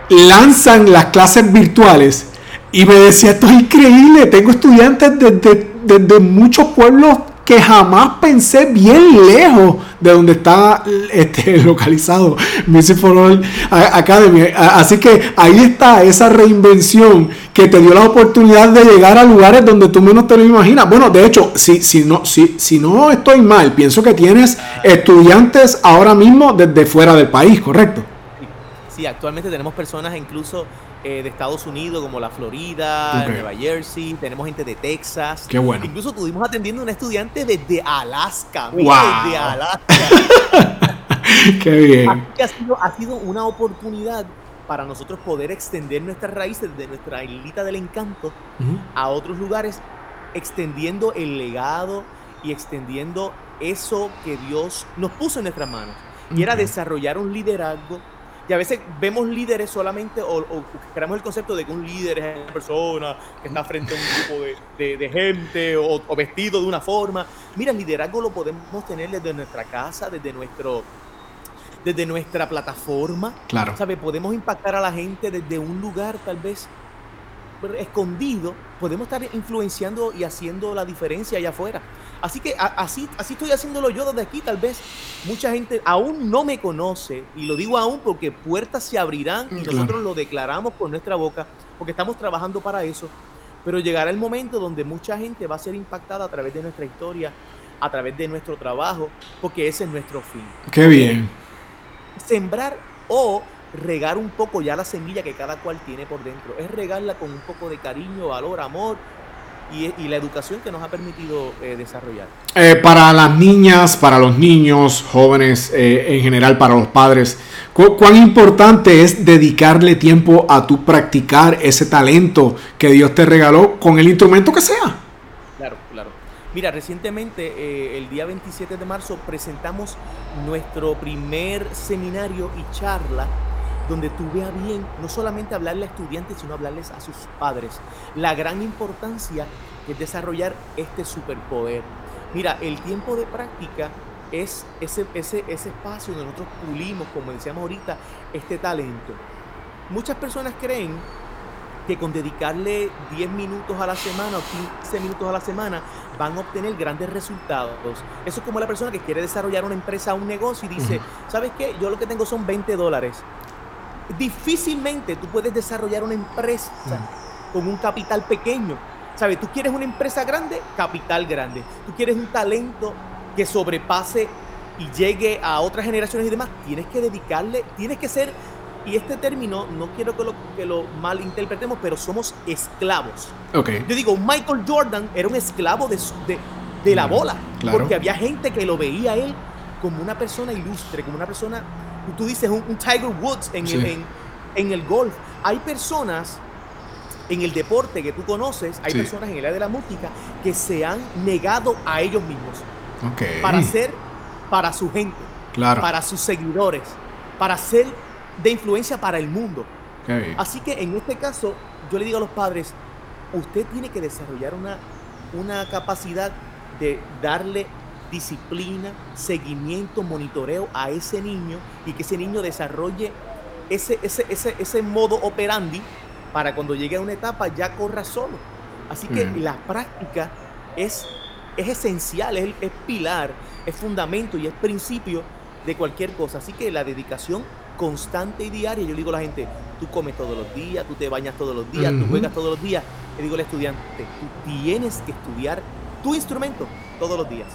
Lanzan las clases virtuales y me decía, esto es increíble, tengo estudiantes desde, muchos pueblos que jamás pensé bien lejos de donde está este, localizado Music for All Academy. Así que ahí está esa reinvención que te dio la oportunidad de llegar a lugares donde tú menos te lo imaginas. Bueno, de hecho, si, si, no, si, si no estoy mal, pienso que tienes estudiantes ahora mismo desde fuera del país, ¿correcto? Sí, actualmente tenemos personas incluso eh, de Estados Unidos, como la Florida, Nueva Jersey, tenemos gente de Texas. Qué bueno. Incluso estuvimos atendiendo a un estudiante desde Alaska. Wow. Desde Alaska. Qué bien. ha, sido, ha sido una oportunidad para nosotros poder extender nuestras raíces de nuestra islita del encanto a otros lugares, extendiendo el legado y extendiendo eso que Dios nos puso en nuestras manos. Y era desarrollar un liderazgo y a veces vemos líderes solamente o, creamos el concepto de que un líder es una persona que está frente a un grupo de, gente o, vestido de una forma. Mira, el liderazgo lo podemos tener desde nuestra casa, desde nuestro desde nuestra plataforma. Claro. ¿sabe? Podemos impactar a la gente desde un lugar tal vez escondido. Podemos estar influenciando y haciendo la diferencia allá afuera. Así que así, así estoy haciéndolo yo desde aquí. Tal vez mucha gente aún no me conoce, y lo digo aún porque puertas se abrirán y nosotros lo declaramos con nuestra boca, porque estamos trabajando para eso. Pero llegará el momento donde mucha gente va a ser impactada a través de nuestra historia, a través de nuestro trabajo, porque ese es nuestro fin. Qué bien. Sembrar o regar un poco ya la semilla que cada cual tiene por dentro. Es regarla con un poco de cariño, valor, amor, y, la educación que nos ha permitido eh, desarrollar. Eh, para las niñas, para los niños, jóvenes, eh, en general, para los padres, ¿cuán importante es dedicarle tiempo a tu practicar ese talento que Dios te regaló con el instrumento que sea? Claro, claro. Mira, recientemente, el día 27 de marzo, presentamos nuestro primer seminario y charla donde tú veas bien no solamente hablarle a estudiantes, sino hablarles a sus padres. La gran importancia es desarrollar este superpoder. Mira, el tiempo de práctica es ese, ese, ese espacio donde nosotros pulimos, como decíamos ahorita, este talento. Muchas personas creen que con dedicarle 10 minutos a la semana o 15 minutos a la semana van a obtener grandes resultados. Eso es como la persona que quiere desarrollar una empresa, un negocio y dice, ¿sabes qué? Yo lo que tengo son 20 dólares difícilmente tú puedes desarrollar una empresa con un capital pequeño. ¿Sabes? Tú quieres una empresa grande, capital grande. Tú quieres un talento que sobrepase y llegue a otras generaciones y demás. Tienes que dedicarle, tienes que ser, y este término no quiero que lo, que lo malinterpretemos, pero somos esclavos. Okay. Yo digo, Michael Jordan era un esclavo de, de, la bola, porque había gente que lo veía a él como una persona ilustre, como una persona tú dices un, Tiger Woods en, en el golf. Hay personas en el deporte que tú conoces, hay personas en el área de la música que se han negado a ellos mismos para ser para su gente, para sus seguidores, para ser de influencia para el mundo. Así que en este caso, yo le digo a los padres, usted tiene que desarrollar una, una capacidad de darle disciplina, seguimiento, monitoreo a ese niño y que ese niño desarrolle ese, ese, ese, ese modo operandi para cuando llegue a una etapa ya corra solo. Así que la práctica es, es esencial, es, es pilar, es fundamento y es principio de cualquier cosa. Así que la dedicación constante y diaria, yo digo a la gente, tú comes todos los días, tú te bañas todos los días, tú juegas todos los días. Le digo al estudiante, tú tienes que estudiar tu instrumento todos los días.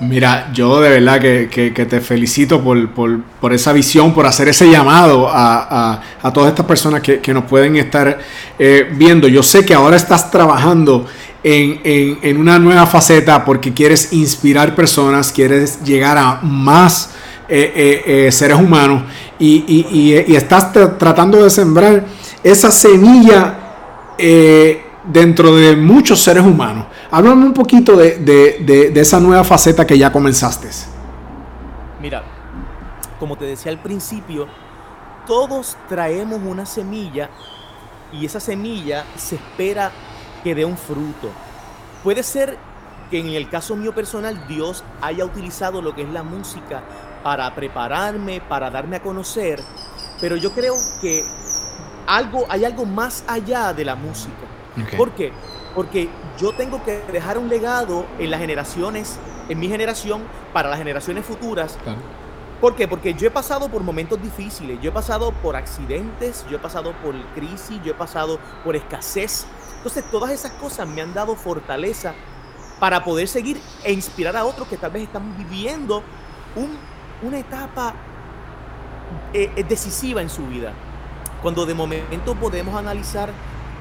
Mira, yo de verdad que, te felicito por, esa visión, por hacer ese llamado a, todas estas personas que, nos pueden estar eh, viendo. Yo sé que ahora estás trabajando en, una nueva faceta porque quieres inspirar personas, quieres llegar a más eh, eh, seres humanos y, estás tratando de sembrar esa semilla dentro de muchos seres humanos. Háblame un poquito de, esa nueva faceta que ya comenzaste. Mira, como te decía al principio, todos traemos una semilla y esa semilla se espera que dé un fruto. Puede ser que en el caso mío personal Dios haya utilizado lo que es la música para prepararme, para darme a conocer, pero yo creo que algo, hay algo más allá de la música. ¿Por qué? Porque yo tengo que dejar un legado en las generaciones, en mi generación, para las generaciones futuras. ¿Por qué? Porque yo he pasado por momentos difíciles, yo he pasado por accidentes, yo he pasado por crisis, yo he pasado por escasez. Entonces todas esas cosas me han dado fortaleza para poder seguir e inspirar a otros que tal vez están viviendo una etapa eh, eh, decisiva en su vida. Cuando de momento podemos analizar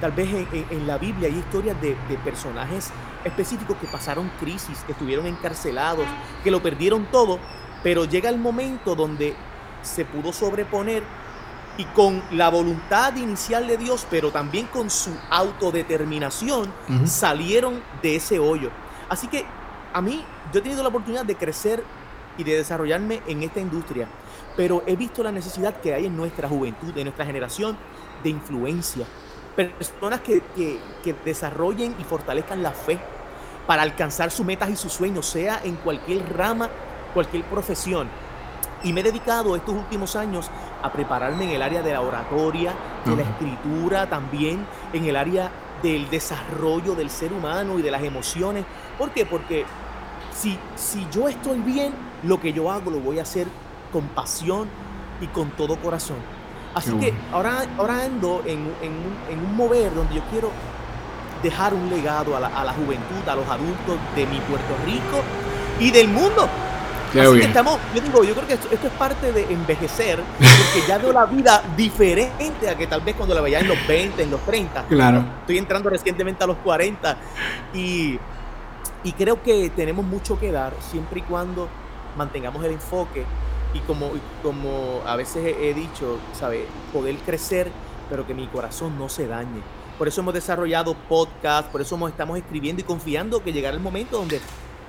Tal vez en, la Biblia hay historias de, personajes específicos que pasaron crisis, que estuvieron encarcelados, que lo perdieron todo, pero llega el momento donde se pudo sobreponer y con la voluntad inicial de Dios, pero también con su autodeterminación, salieron de ese hoyo. Así que a mí, yo he tenido la oportunidad de crecer y de desarrollarme en esta industria, pero he visto la necesidad que hay en nuestra juventud, en nuestra generación, de influencia, personas que, desarrollen y fortalezcan la fe para alcanzar sus metas y sus sueños, sea en cualquier rama, cualquier profesión. Y me he dedicado estos últimos años a prepararme en el área de la oratoria, de la escritura, también en el área del desarrollo del ser humano y de las emociones. ¿Por qué? Porque si, si yo estoy bien, lo que yo hago lo voy a hacer con pasión y con todo corazón. Así que ahora, ahora ando en, un, mover donde yo quiero dejar un legado a la, juventud, a los adultos de mi Puerto Rico y del mundo. Así que estamos, yo digo, yo creo que esto, es parte de envejecer, porque ya veo la vida diferente a que tal vez cuando la veía en los 20, en los 30. Claro. Estoy entrando recientemente a los 40 y, y creo que tenemos mucho que dar siempre y cuando mantengamos el enfoque y como, como a veces he, dicho, ¿sabes? Poder crecer, pero que mi corazón no se dañe. Por eso hemos desarrollado podcast, por eso estamos escribiendo y confiando que llegará el momento donde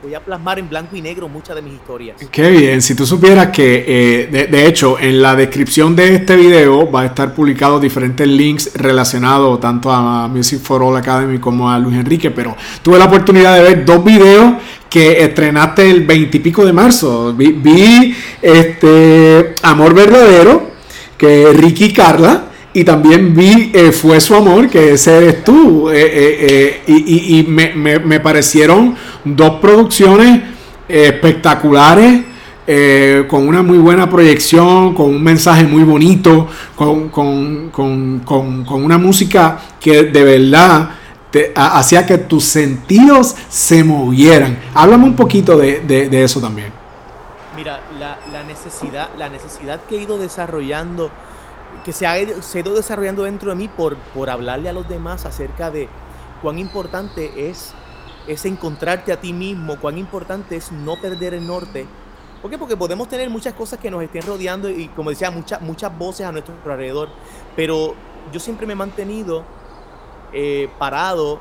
voy a plasmar en blanco y negro muchas de mis historias. Qué bien, si tú supieras que, eh, de, hecho, en la descripción de este video va a estar publicado diferentes links relacionados tanto a Music for All Academy como a Luis Enrique, pero tuve la oportunidad de ver dos videos que estrenaste el 20 y pico de marzo. Vi, este Amor Verdadero, que Ricky Carla, y también vi eh, Fue su amor, que ese eres tú. Eh, eh, y, me, parecieron dos producciones espectaculares. con una muy buena proyección, con un mensaje muy bonito, con, con una música que de verdad hacía que tus sentidos se movieran. Háblame un poquito de, eso también. Mira, la, necesidad, la necesidad que he ido desarrollando, que se ha, ido desarrollando dentro de mí por, por hablarle a los demás acerca de cuán importante es, es encontrarte a ti mismo, cuán importante es no perder el norte ¿Por qué? Porque podemos tener muchas cosas que nos estén rodeando y, como decía, muchas, muchas voces a nuestro alrededor. Pero yo siempre me he mantenido eh, parado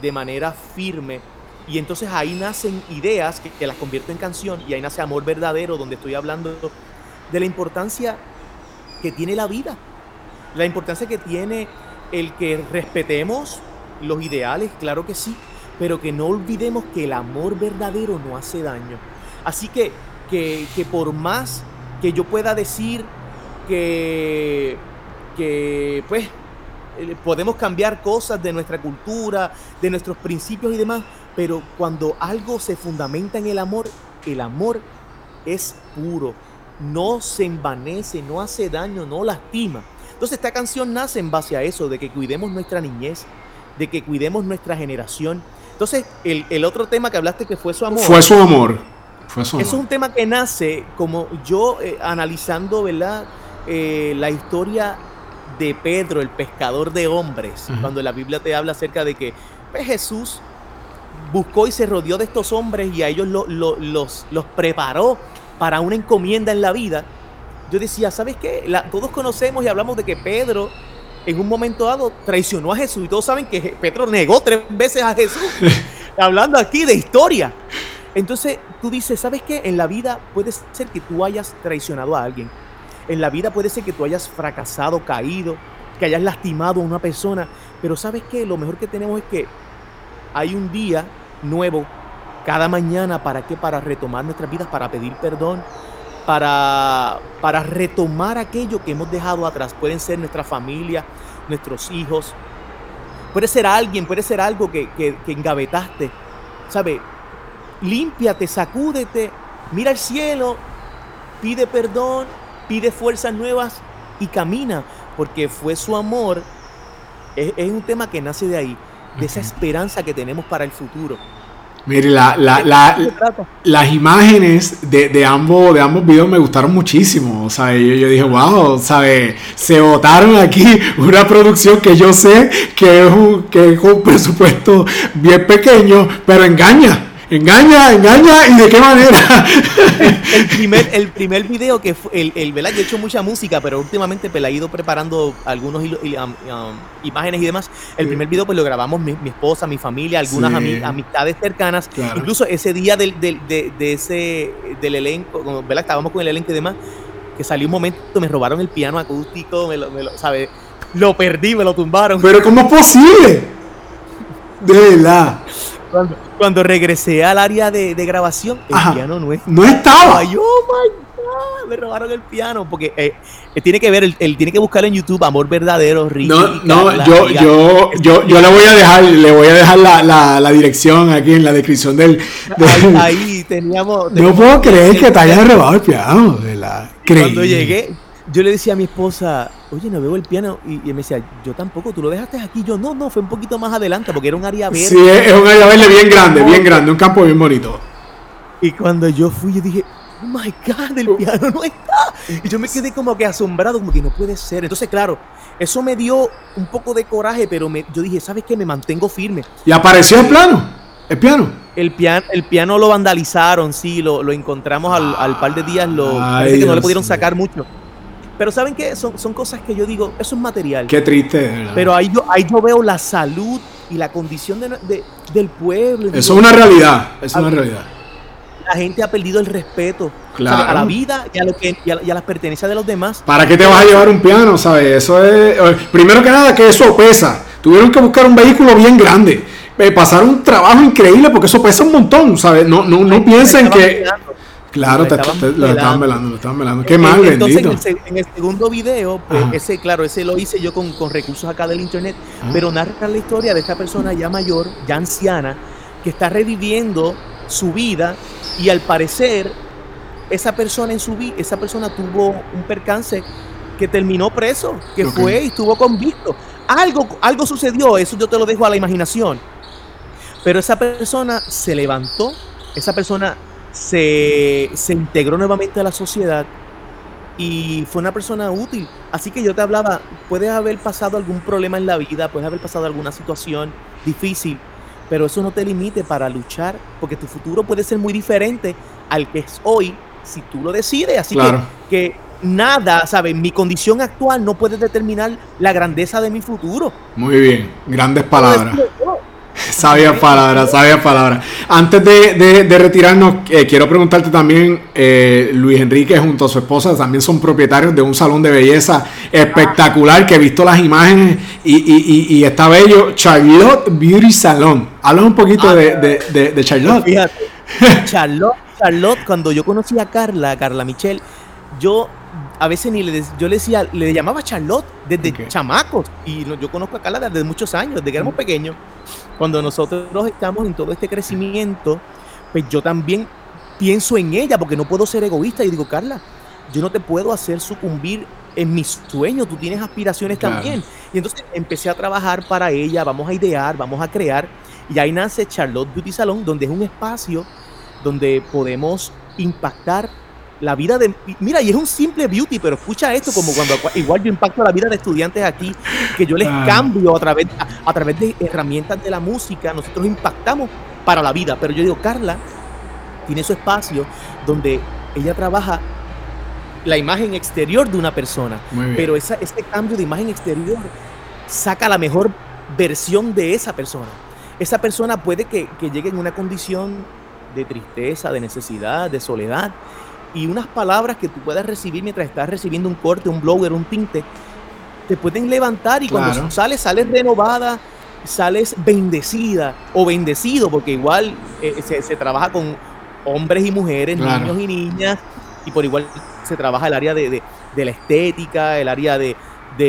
de manera firme. Y entonces ahí nacen ideas que, que, las convierto en canción y ahí nace Amor Verdadero, donde estoy hablando de la importancia que tiene la vida, la importancia que tiene el que respetemos los ideales, claro que sí, pero que no olvidemos que el amor verdadero no hace daño. Así que, que, por más que yo pueda decir que, que pues eh, podemos cambiar cosas de nuestra cultura, de nuestros principios y demás, pero cuando algo se fundamenta en el amor, el amor es puro, no se envanece, no hace daño, no lastima. Entonces esta canción nace en base a eso, de que cuidemos nuestra niñez, de que cuidemos nuestra generación. Entonces el, otro tema que hablaste que fue su amor. Fue su amor. Fue su amor. Es un tema que nace como yo eh, analizando, ¿verdad? Eh, la historia de Pedro, el pescador de hombres, cuando la Biblia te habla acerca de que pues, Jesús buscó y se rodeó de estos hombres y a ellos los, los preparó para una encomienda en la vida, yo decía, ¿sabes qué? todos conocemos y hablamos de que Pedro en un momento dado traicionó a Jesús y todos saben que Pedro negó tres veces a Jesús, hablando aquí de historia. Entonces tú dices, ¿sabes qué? En la vida puede ser que tú hayas traicionado a alguien. En la vida puede ser que tú hayas fracasado, caído, que hayas lastimado a una persona. Pero ¿sabes qué? Lo mejor que tenemos es que hay un día nuevo cada mañana, ¿para qué? Para retomar nuestras vidas, para pedir perdón, para, para retomar aquello que hemos dejado atrás. Pueden ser nuestra familia, nuestros hijos, puede ser alguien, puede ser algo que, que, que engavetaste. ¿Sabe? Límpiate, sacúdete, mira al cielo, pide perdón, pide fuerzas nuevas y camina, porque fue su amor. Es, es un tema que nace de ahí, de esa esperanza que tenemos para el futuro. Mire, la, las imágenes de, ambos, de ambos videos me gustaron muchísimo. O sea, yo, yo dije, wow, ¿sabe? se votaron aquí una producción que yo sé que es un, que es un presupuesto bien pequeño, pero engaña. Engaña, engaña y de qué manera. El, primer, el primer video que fue, el, el ¿verdad? Yo he hecho mucha música, pero últimamente pues, he ido preparando algunos um, um, imágenes y demás. El primer video pues lo grabamos mi, esposa, mi familia, algunas amistades cercanas. Incluso ese día del, del, de, de, ese, del elenco, ¿verdad? Estábamos con el elenco y demás, que salió un momento, me robaron el piano acústico, me lo, me lo, ¿sabes? Lo perdí, me lo tumbaron. Pero ¿cómo es posible? De verdad. Cuando, regresé al área de, grabación, el piano no, no estaba. Ay, oh my God, me robaron el piano. Porque eh, eh, tiene que ver, él, tiene que buscar en YouTube Amor Verdadero, Ricky. No, no, yo, yo, yo, yo le voy a dejar, le voy a dejar la, la, dirección aquí en la descripción del. Ahí, teníamos, No puedo creer que te hayas robado el piano, ¿verdad? Cuando llegué, yo le decía a mi esposa, oye, no veo el piano. Y, y, me decía, yo tampoco, tú lo dejaste aquí. Yo, no, no, fue un poquito más adelante porque era un área verde. Sí, es un área verde bien grande, bien grande, un campo bien bonito. Y cuando yo fui, yo dije, oh my God, el piano no está. Y yo me quedé como que asombrado, como que no puede ser. Entonces, claro, eso me dio un poco de coraje, pero me, yo dije, ¿sabes qué? Me mantengo firme. ¿Y apareció el plano? ¿El piano? El piano, el piano lo vandalizaron, sí, lo, lo encontramos al, al, par de días, lo, parece que no le pudieron sacar mucho. Pero ¿saben qué? Son, son cosas que yo digo, eso es material. Qué triste. Pero ahí yo, ahí yo veo la salud y la condición de, del pueblo. Eso es una realidad, es una realidad. La gente ha perdido el respeto a la vida y a, lo que, y a, las pertenencias de los demás. ¿Para qué te vas a llevar un piano, sabes? Eso es... Primero que nada, que eso pesa. Tuvieron que buscar un vehículo bien grande. Eh, pasar un trabajo increíble porque eso pesa un montón, ¿sabes? No, no, no piensen que... Claro, lo, estaban velando, lo estaban velando. Qué mal, Entonces, En, el, segundo video, pues, ese, claro, ese lo hice yo con, recursos acá del internet, pero narra la historia de esta persona ya mayor, ya anciana, que está reviviendo su vida y al parecer esa persona en su vida, esa persona tuvo un percance que terminó preso, que fue y estuvo convicto. Algo, algo sucedió, eso yo te lo dejo a la imaginación. Pero esa persona se levantó, esa persona se, integró nuevamente a la sociedad y fue una persona útil. Así que yo te hablaba, puedes haber pasado algún problema en la vida, puedes haber pasado alguna situación difícil, pero eso no te limite para luchar, porque tu futuro puede ser muy diferente al que es hoy si tú lo decides. Así que, que nada, ¿sabes? Mi condición actual no puede determinar la grandeza de mi futuro. Muy bien, grandes palabras. Sabia palabra, sabia palabra. Antes de, retirarnos, eh, quiero preguntarte también, eh, Luis Enrique junto a su esposa también son propietarios de un salón de belleza espectacular que he visto las imágenes y, está bello, Charlotte Beauty Salon. Habla un poquito de, de, Charlotte. Charlotte, Charlotte, cuando yo conocí a Carla, Carla Michelle, yo a veces ni le yo le decía, le llamaba Charlotte desde chamacos. Y yo conozco a Carla desde muchos años, desde que éramos pequeños. Cuando nosotros estamos en todo este crecimiento, pues yo también pienso en ella porque no puedo ser egoísta. Y digo, Carla, yo no te puedo hacer sucumbir en mis sueños, tú tienes aspiraciones también. Y entonces empecé a trabajar para ella, vamos a idear, vamos a crear. Y ahí nace Charlotte Beauty Salon, donde es un espacio donde podemos impactar la vida de... Mira, y es un simple beauty, pero escucha esto, como cuando igual yo impacto la vida de estudiantes aquí, que yo les ah. cambio a través, a, través de herramientas de la música, nosotros impactamos para la vida. Pero yo digo, Carla tiene su espacio donde ella trabaja la imagen exterior de una persona, pero esa, ese cambio de imagen exterior saca la mejor versión de esa persona. Esa persona puede que, que llegue en una condición de tristeza, de necesidad, de soledad, y unas palabras que tú puedas recibir mientras estás recibiendo un corte, un blower, un tinte, te pueden levantar y cuando sales, sales renovada, sales bendecida o bendecido, porque igual eh, se, trabaja con hombres y mujeres, niños y niñas, y por igual se trabaja el área de, la estética, el área de,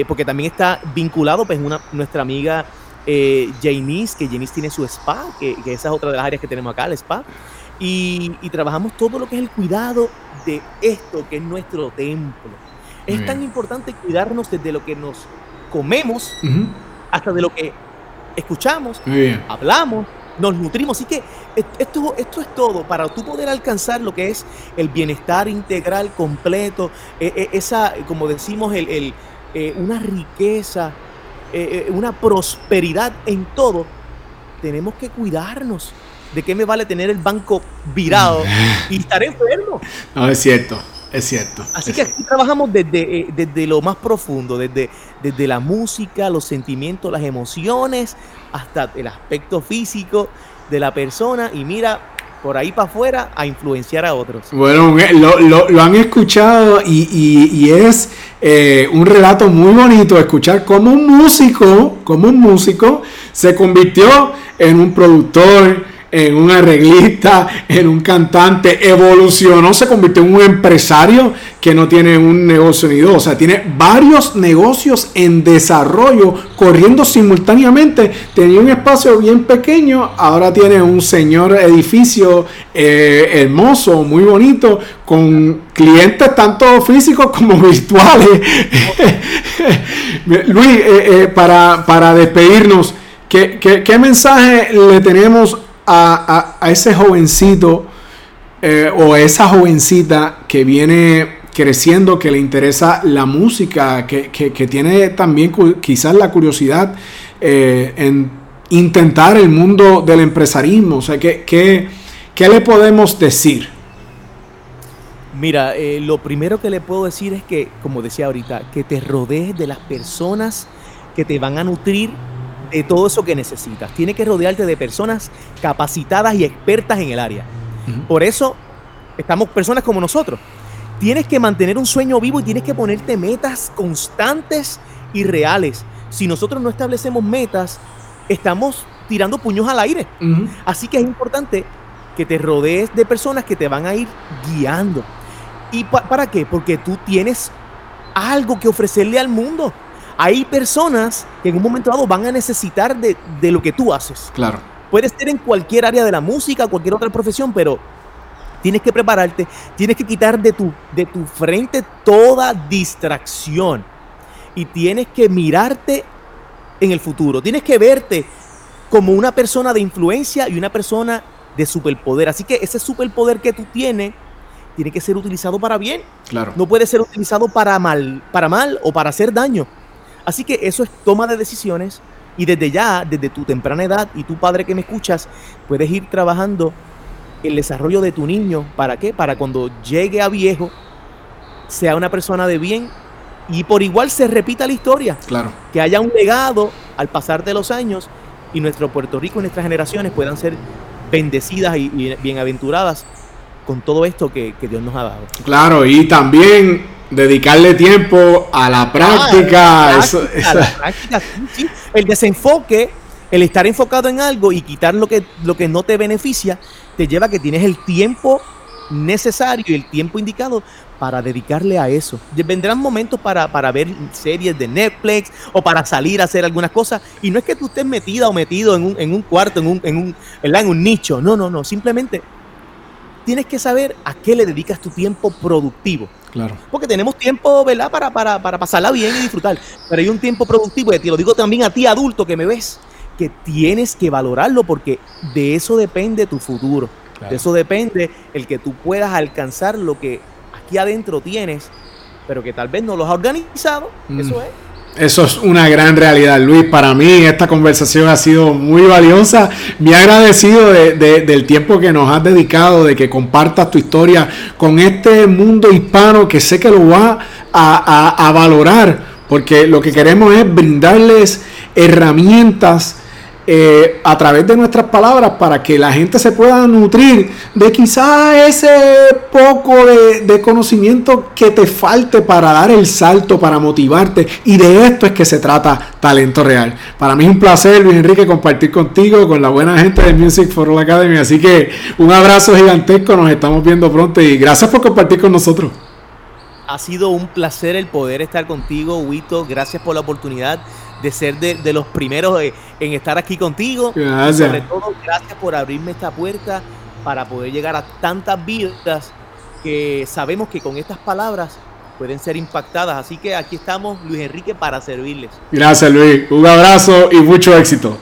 porque también está vinculado, pues una, nuestra amiga eh, Janice, que Janice tiene su spa, que, que, esa es otra de las áreas que tenemos acá, el spa. Y, trabajamos todo lo que es el cuidado de esto que es nuestro templo. es tan importante cuidarnos desde lo que nos comemos hasta de lo que escuchamos, hablamos, nos nutrimos. Así que esto, esto es todo para tú poder alcanzar lo que es el bienestar integral completo, e, e, esa, como decimos, el, eh, una riqueza, eh, una prosperidad en todo. Tenemos que cuidarnos. ¿De qué me vale tener el banco virado y estar enfermo? No, es cierto, es cierto. Así que aquí trabajamos desde, eh, desde lo más profundo, desde, desde la música, los sentimientos, las emociones, hasta el aspecto físico de la persona. Y mira, por ahí para afuera a influenciar a otros. Bueno, lo, han escuchado y, es eh, un relato muy bonito escuchar cómo un músico, como un músico se convirtió en un productor, en un arreglista, en un cantante, evolucionó, se convirtió en un empresario que no tiene un negocio ni dos, o sea, tiene varios negocios en desarrollo, corriendo simultáneamente. Tenía un espacio bien pequeño, ahora tiene un señor edificio eh, hermoso, muy bonito, con clientes tanto físicos como virtuales. Luis, eh, eh, para, para despedirnos, ¿qué, qué, qué mensaje le tenemos a, ese jovencito eh, o esa jovencita que viene creciendo, que le interesa la música, que, tiene también quizás la curiosidad eh, en intentar el mundo del empresarismo? O sea, ¿qué, qué, le podemos decir? Mira, eh, lo primero que le puedo decir es que, como decía ahorita, que te rodees de las personas que te van a nutrir de todo eso que necesitas. Tienes que rodearte de personas capacitadas y expertas en el área. Por eso estamos personas como nosotros. Tienes que mantener un sueño vivo y tienes que ponerte metas constantes y reales. Si nosotros no establecemos metas, estamos tirando puños al aire. Así que es importante que te rodees de personas que te van a ir guiando. ¿Y para qué? Porque tú tienes algo que ofrecerle al mundo hay personas que en un momento dado van a necesitar de, lo que tú haces. Claro. Puede ser en cualquier área de la música, cualquier otra profesión, pero tienes que prepararte, tienes que quitar de tu, de tu frente toda distracción y tienes que mirarte en el futuro, tienes que verte como una persona de influencia y una persona de superpoder. Así que ese superpoder que tú tienes tiene que ser utilizado para bien. Claro. No puede ser utilizado para mal, para mal o para hacer daño. Así que eso es toma de decisiones y desde ya, desde tu temprana edad y tu padre que me escuchas, puedes ir trabajando el desarrollo de tu niño. ¿Para qué? Para cuando llegue a viejo, sea una persona de bien y por igual se repita la historia. Claro. Que haya un legado al pasar de los años y nuestro Puerto Rico y nuestras generaciones puedan ser bendecidas y, bienaventuradas con todo esto que, Dios nos ha dado. Claro, y también dedicarle tiempo a la práctica. a la práctica, El desenfoque, el estar enfocado en algo y quitar lo que, lo que no te beneficia, te lleva a que tienes el tiempo necesario y el tiempo indicado para dedicarle a eso. Vendrán momentos para, ver series de Netflix o para salir a hacer algunas cosas. Y no es que tú estés metida o metido en un, en un cuarto, en un, en, un, en un nicho. No, no, no. Simplemente tienes que saber a qué le dedicas tu tiempo productivo. Claro. Porque tenemos tiempo, ¿verdad? Para, para, para pasarla bien y disfrutar. Pero hay un tiempo productivo, y te lo digo también a ti, adulto, que me ves, que tienes que valorarlo porque de eso depende tu futuro. De eso depende el que tú puedas alcanzar lo que aquí adentro tienes, pero que tal vez no los ha organizado. Mm. Eso es. Eso es una gran realidad, Luis. Para mí esta conversación ha sido muy valiosa. Me he agradecido del tiempo que nos has dedicado, de que compartas tu historia con este mundo hispano que sé que lo va a, a valorar, porque lo que queremos es brindarles herramientas eh, a través de nuestras palabras para que la gente se pueda nutrir de quizás ese poco de, conocimiento que te falte para dar el salto, para motivarte. Y de esto es que se trata Talento Real. Para mí es un placer, Luis Enrique, compartir contigo, con la buena gente de Music for All Academy. Así que un abrazo gigantesco, nos estamos viendo pronto y gracias por compartir con nosotros. Ha sido un placer el poder estar contigo, Wito. Gracias por la oportunidad de ser de, los primeros en estar aquí contigo. Gracias. sobre todo, gracias por abrirme esta puerta para poder llegar a tantas vidas que sabemos que con estas palabras pueden ser impactadas. Así que aquí estamos, Luis Enrique, para servirles. Gracias, Luis. Un abrazo y mucho éxito.